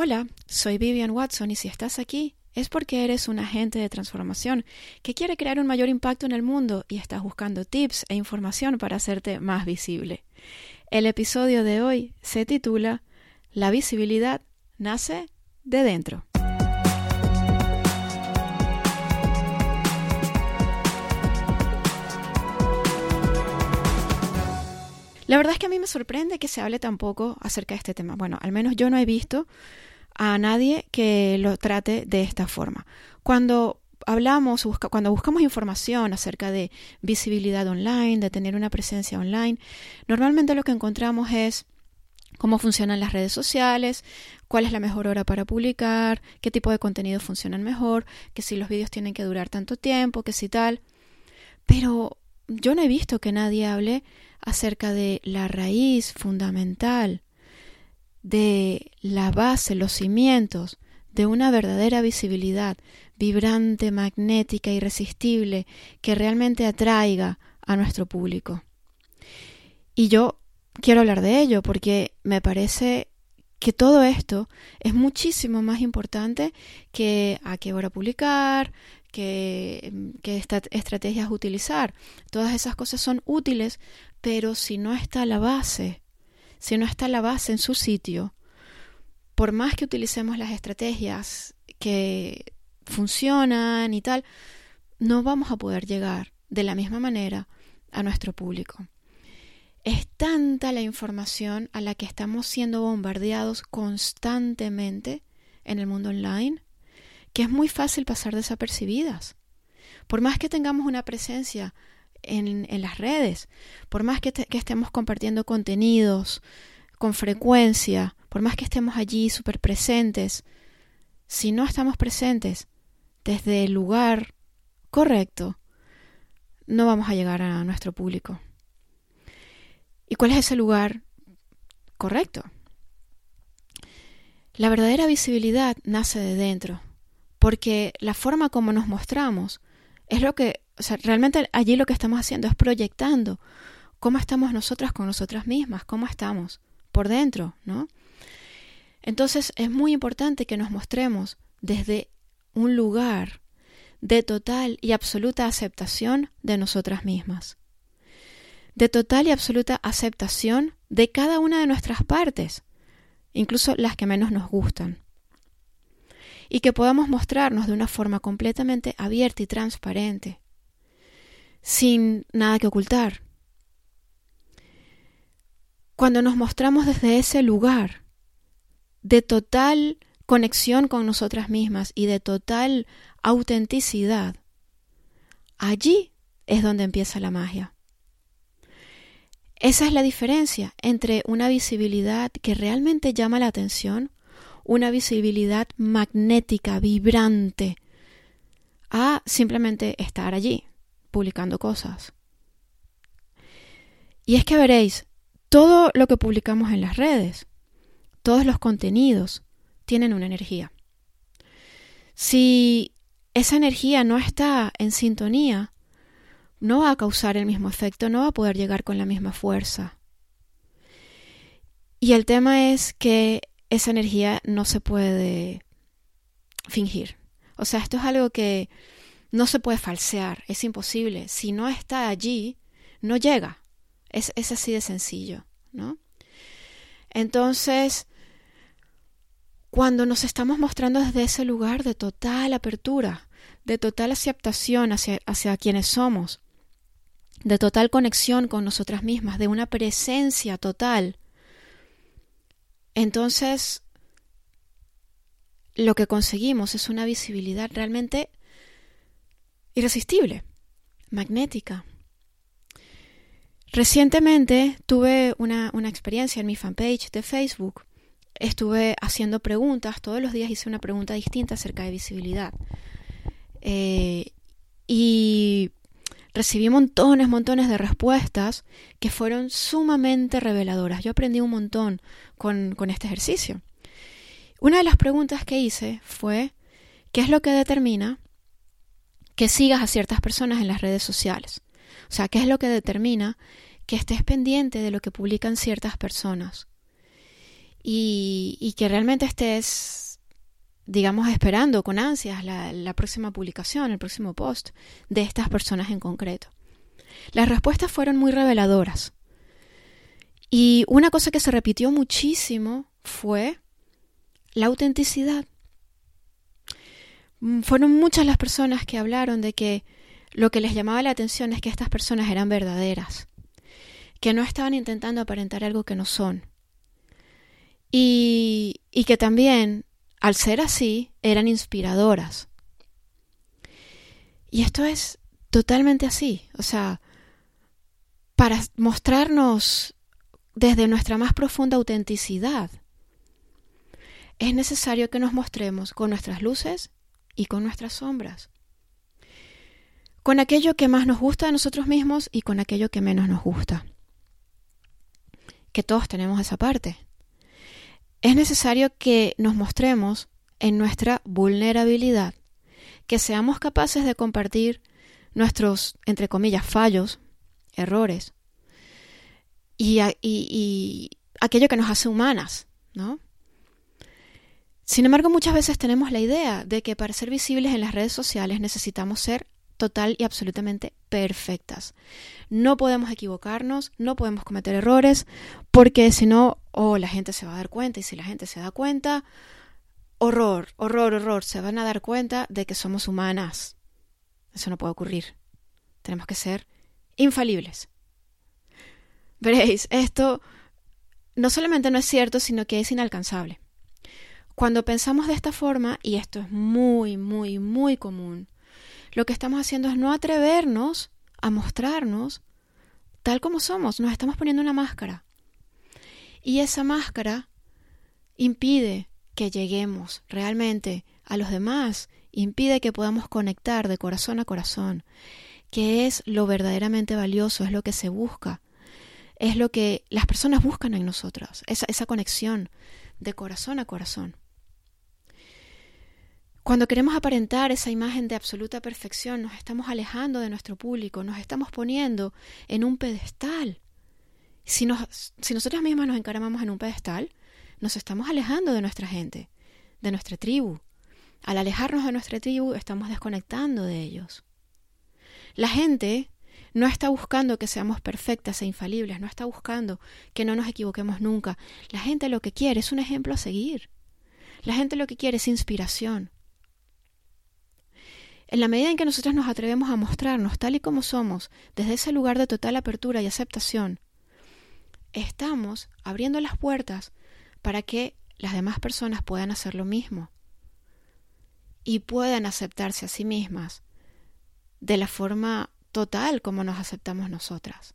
Hola, soy Vivian Watson y si estás aquí es porque eres un agente de transformación que quiere crear un mayor impacto en el mundo y estás buscando tips e información para hacerte más visible. El episodio de hoy se titula La visibilidad nace de dentro. La verdad es que a mí me sorprende que se hable tan poco acerca de este tema. Bueno, al menos yo no he visto a nadie que lo trate de esta forma. Cuando hablamos, cuando buscamos información acerca de visibilidad online, de tener una presencia online, normalmente lo que encontramos es cómo funcionan las redes sociales, cuál es la mejor hora para publicar, qué tipo de contenido funcionan mejor, que si los vídeos tienen que durar tanto tiempo, que si tal. Pero yo no he visto que nadie hable acerca de la raíz fundamental, de la base, los cimientos de una verdadera visibilidad vibrante, magnética, irresistible, que realmente atraiga a nuestro público. Y yo quiero hablar de ello porque me parece que todo esto es muchísimo más importante que a qué hora publicar, qué, qué estrategias utilizar. Todas esas cosas son útiles, pero si no está la base, si no está la base en su sitio, por más que utilicemos las estrategias que funcionan y tal, no vamos a poder llegar de la misma manera a nuestro público. Es tanta la información a la que estamos siendo bombardeados constantemente en el mundo online que es muy fácil pasar desapercibidas. Por más que tengamos una presencia en, las redes, por más que, que estemos compartiendo contenidos con frecuencia, por más que estemos allí súper presentes, si no estamos presentes desde el lugar correcto, no vamos a llegar a nuestro público. ¿Y cuál es ese lugar correcto? La verdadera visibilidad nace de dentro, porque la forma como nos mostramos es lo que, o sea, realmente allí lo que estamos haciendo es proyectando cómo estamos nosotras con nosotras mismas, cómo estamos por dentro, ¿no? Entonces es muy importante que nos mostremos desde un lugar de total y absoluta aceptación de nosotras mismas de total y absoluta aceptación de cada una de nuestras partes, incluso las que menos nos gustan. Y que podamos mostrarnos de una forma completamente abierta y transparente, sin nada que ocultar. Cuando nos mostramos desde ese lugar de total conexión con nosotras mismas y de total autenticidad, allí es donde empieza la magia. Esa es la diferencia entre una visibilidad que realmente llama la atención, una visibilidad magnética, vibrante, a simplemente estar allí, publicando cosas. Y es que veréis, todo lo que publicamos en las redes, todos los contenidos, tienen una energía. Si esa energía no está en sintonía no va a causar el mismo efecto, no va a poder llegar con la misma fuerza. Y el tema es que esa energía no se puede fingir. O sea, esto es algo que no se puede falsear, es imposible. Si no está allí, no llega. Es, es así de sencillo, ¿no? Entonces, cuando nos estamos mostrando desde ese lugar de total apertura, de total aceptación hacia, hacia quienes somos, de total conexión con nosotras mismas, de una presencia total, entonces lo que conseguimos es una visibilidad realmente irresistible, magnética. Recientemente tuve una, experiencia en mi fanpage de Facebook. Estuve haciendo preguntas, todos los días hice una pregunta distinta acerca de visibilidad. Eh, y recibí montones, montones de respuestas que fueron sumamente reveladoras. Yo aprendí un montón con, con este ejercicio. Una de las preguntas que hice fue, ¿qué es lo que determina que sigas a ciertas personas en las redes sociales? O sea, ¿qué es lo que determina que estés pendiente de lo que publican ciertas personas? y, que realmente estés, digamos, esperando con ansias la, próxima publicación, el próximo post de estas personas en concreto. Las respuestas fueron muy reveladoras. Y una cosa que se repitió muchísimo fue la autenticidad. Mm, fueron muchas las personas que hablaron de que lo que les llamaba la atención es que estas personas eran verdaderas, que no estaban intentando aparentar algo que no son. Y, y que también, al ser así, eran inspiradoras. Y esto es totalmente así. O sea, para mostrarnos desde nuestra más profunda autenticidad, es necesario que nos mostremos con nuestras luces y con nuestras sombras con aquello que más nos gusta de nosotros mismos y con aquello que menos nos gusta. Que todos tenemos esa parte. Es necesario que nos mostremos en nuestra vulnerabilidad, que seamos capaces de compartir nuestros, entre comillas, fallos, errores y, aquello que nos hace humanas, ¿no? Sin embargo, muchas veces tenemos la idea de que para ser visibles en las redes sociales necesitamos ser total y absolutamente perfectas. No podemos equivocarnos, no podemos cometer errores, porque si no, o la gente se va a dar cuenta, y si la gente se da cuenta, horror, horror, horror, se van a dar cuenta de que somos humanas. Eso no puede ocurrir. Tenemos que ser infalibles. Veréis, esto no solamente no es cierto, sino que es inalcanzable. Cuando pensamos de esta forma, y esto es muy, muy, muy común, lo que estamos haciendo es no atrevernos a mostrarnos tal como somos, nos estamos poniendo una máscara. Y esa máscara impide que lleguemos realmente a los demás, impide que podamos conectar de corazón a corazón, que es lo verdaderamente valioso, es lo que se busca, es lo que las personas buscan en nosotras, esa, esa conexión de corazón a corazón. Cuando queremos aparentar esa imagen de absoluta perfección, nos estamos alejando de nuestro público, nos estamos poniendo en un pedestal. Si, nos, si nosotros mismas nos encaramamos en un pedestal, nos estamos alejando de nuestra gente, de nuestra tribu. Al alejarnos de nuestra tribu, estamos desconectando de ellos. La gente no está buscando que seamos perfectas e infalibles, no está buscando que no nos equivoquemos nunca. La gente lo que quiere es un ejemplo a seguir. La gente lo que quiere es inspiración. En la medida en que nosotros nos atrevemos a mostrarnos tal y como somos, desde ese lugar de total apertura y aceptación, estamos abriendo las puertas para que las demás personas puedan hacer lo mismo y puedan aceptarse a sí mismas de la forma total como nos aceptamos nosotras.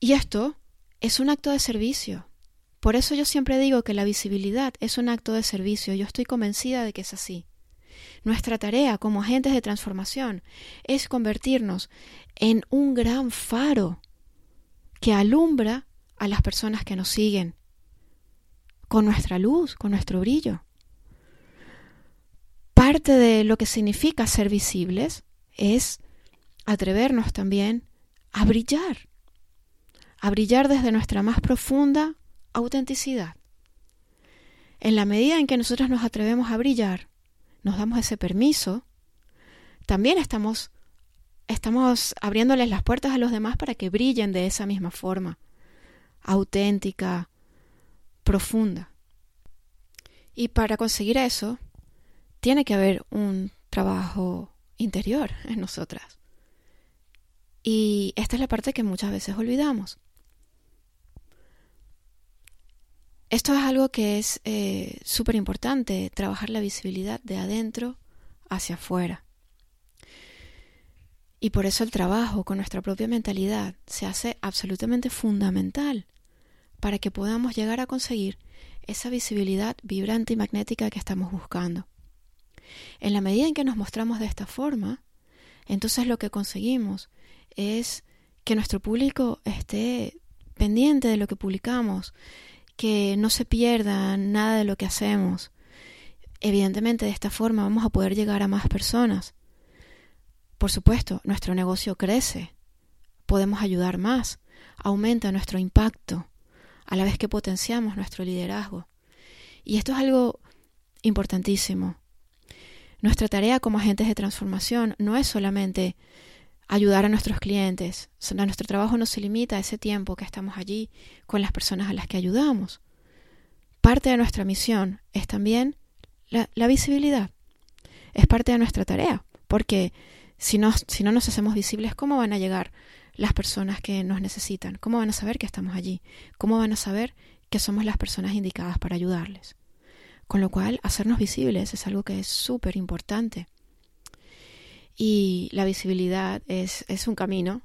Y esto es un acto de servicio. Por eso yo siempre digo que la visibilidad es un acto de servicio. Yo estoy convencida de que es así. Nuestra tarea como agentes de transformación es convertirnos en un gran faro que alumbra a las personas que nos siguen con nuestra luz, con nuestro brillo. Parte de lo que significa ser visibles es atrevernos también a brillar, a brillar desde nuestra más profunda autenticidad. En la medida en que nosotros nos atrevemos a brillar, nos damos ese permiso, también estamos, estamos abriéndoles las puertas a los demás para que brillen de esa misma forma, auténtica, profunda. Y para conseguir eso, tiene que haber un trabajo interior en nosotras. Y esta es la parte que muchas veces olvidamos. Esto es algo que es eh, súper importante, trabajar la visibilidad de adentro hacia afuera. Y por eso el trabajo con nuestra propia mentalidad se hace absolutamente fundamental para que podamos llegar a conseguir esa visibilidad vibrante y magnética que estamos buscando. En la medida en que nos mostramos de esta forma, entonces lo que conseguimos es que nuestro público esté pendiente de lo que publicamos, que no se pierda nada de lo que hacemos. Evidentemente de esta forma vamos a poder llegar a más personas. Por supuesto, nuestro negocio crece, podemos ayudar más, aumenta nuestro impacto, a la vez que potenciamos nuestro liderazgo. Y esto es algo importantísimo. Nuestra tarea como agentes de transformación no es solamente ayudar a nuestros clientes. Nuestro trabajo no se limita a ese tiempo que estamos allí con las personas a las que ayudamos. Parte de nuestra misión es también la, visibilidad. Es parte de nuestra tarea, porque si no, si no nos hacemos visibles, ¿cómo van a llegar las personas que nos necesitan? ¿Cómo van a saber que estamos allí? ¿Cómo van a saber que somos las personas indicadas para ayudarles? Con lo cual, hacernos visibles es algo que es súper importante. Y la visibilidad es, es un camino,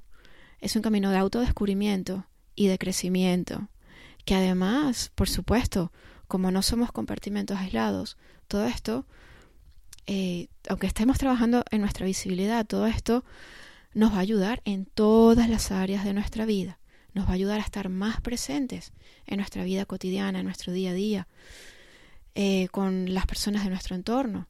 es un camino de autodescubrimiento y de crecimiento, que además, por supuesto, como no somos compartimentos aislados, todo esto, eh, aunque estemos trabajando en nuestra visibilidad, todo esto nos va a ayudar en todas las áreas de nuestra vida, nos va a ayudar a estar más presentes en nuestra vida cotidiana, en nuestro día a día, eh, con las personas de nuestro entorno.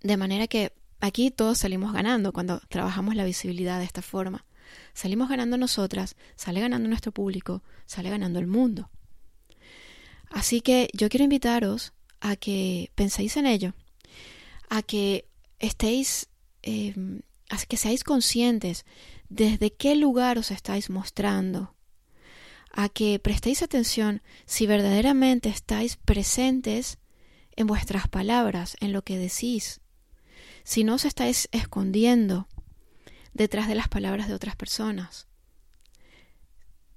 De manera que Aquí todos salimos ganando cuando trabajamos la visibilidad de esta forma. Salimos ganando nosotras, sale ganando nuestro público, sale ganando el mundo. Así que yo quiero invitaros a que penséis en ello, a que estéis, em, a que seáis conscientes desde qué lugar os estáis mostrando, a que prestéis atención si verdaderamente estáis presentes en vuestras palabras, en lo que decís, si no os estáis escondiendo detrás de las palabras de otras personas.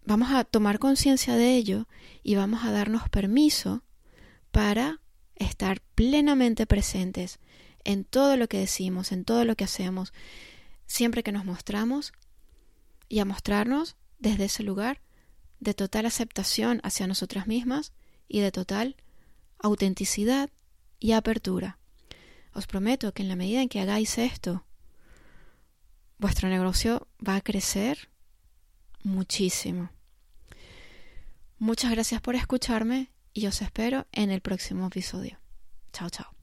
Vamos a tomar conciencia de ello y vamos a darnos permiso para estar plenamente presentes en todo lo que decimos, en todo lo que hacemos, siempre que nos mostramos y a mostrarnos desde ese lugar de total aceptación hacia nosotras mismas y de total autenticidad y apertura. Os prometo que en la medida en que hagáis esto, vuestro negocio va a crecer muchísimo. Muchas gracias por escucharme y os espero en el próximo episodio. Chao, chao.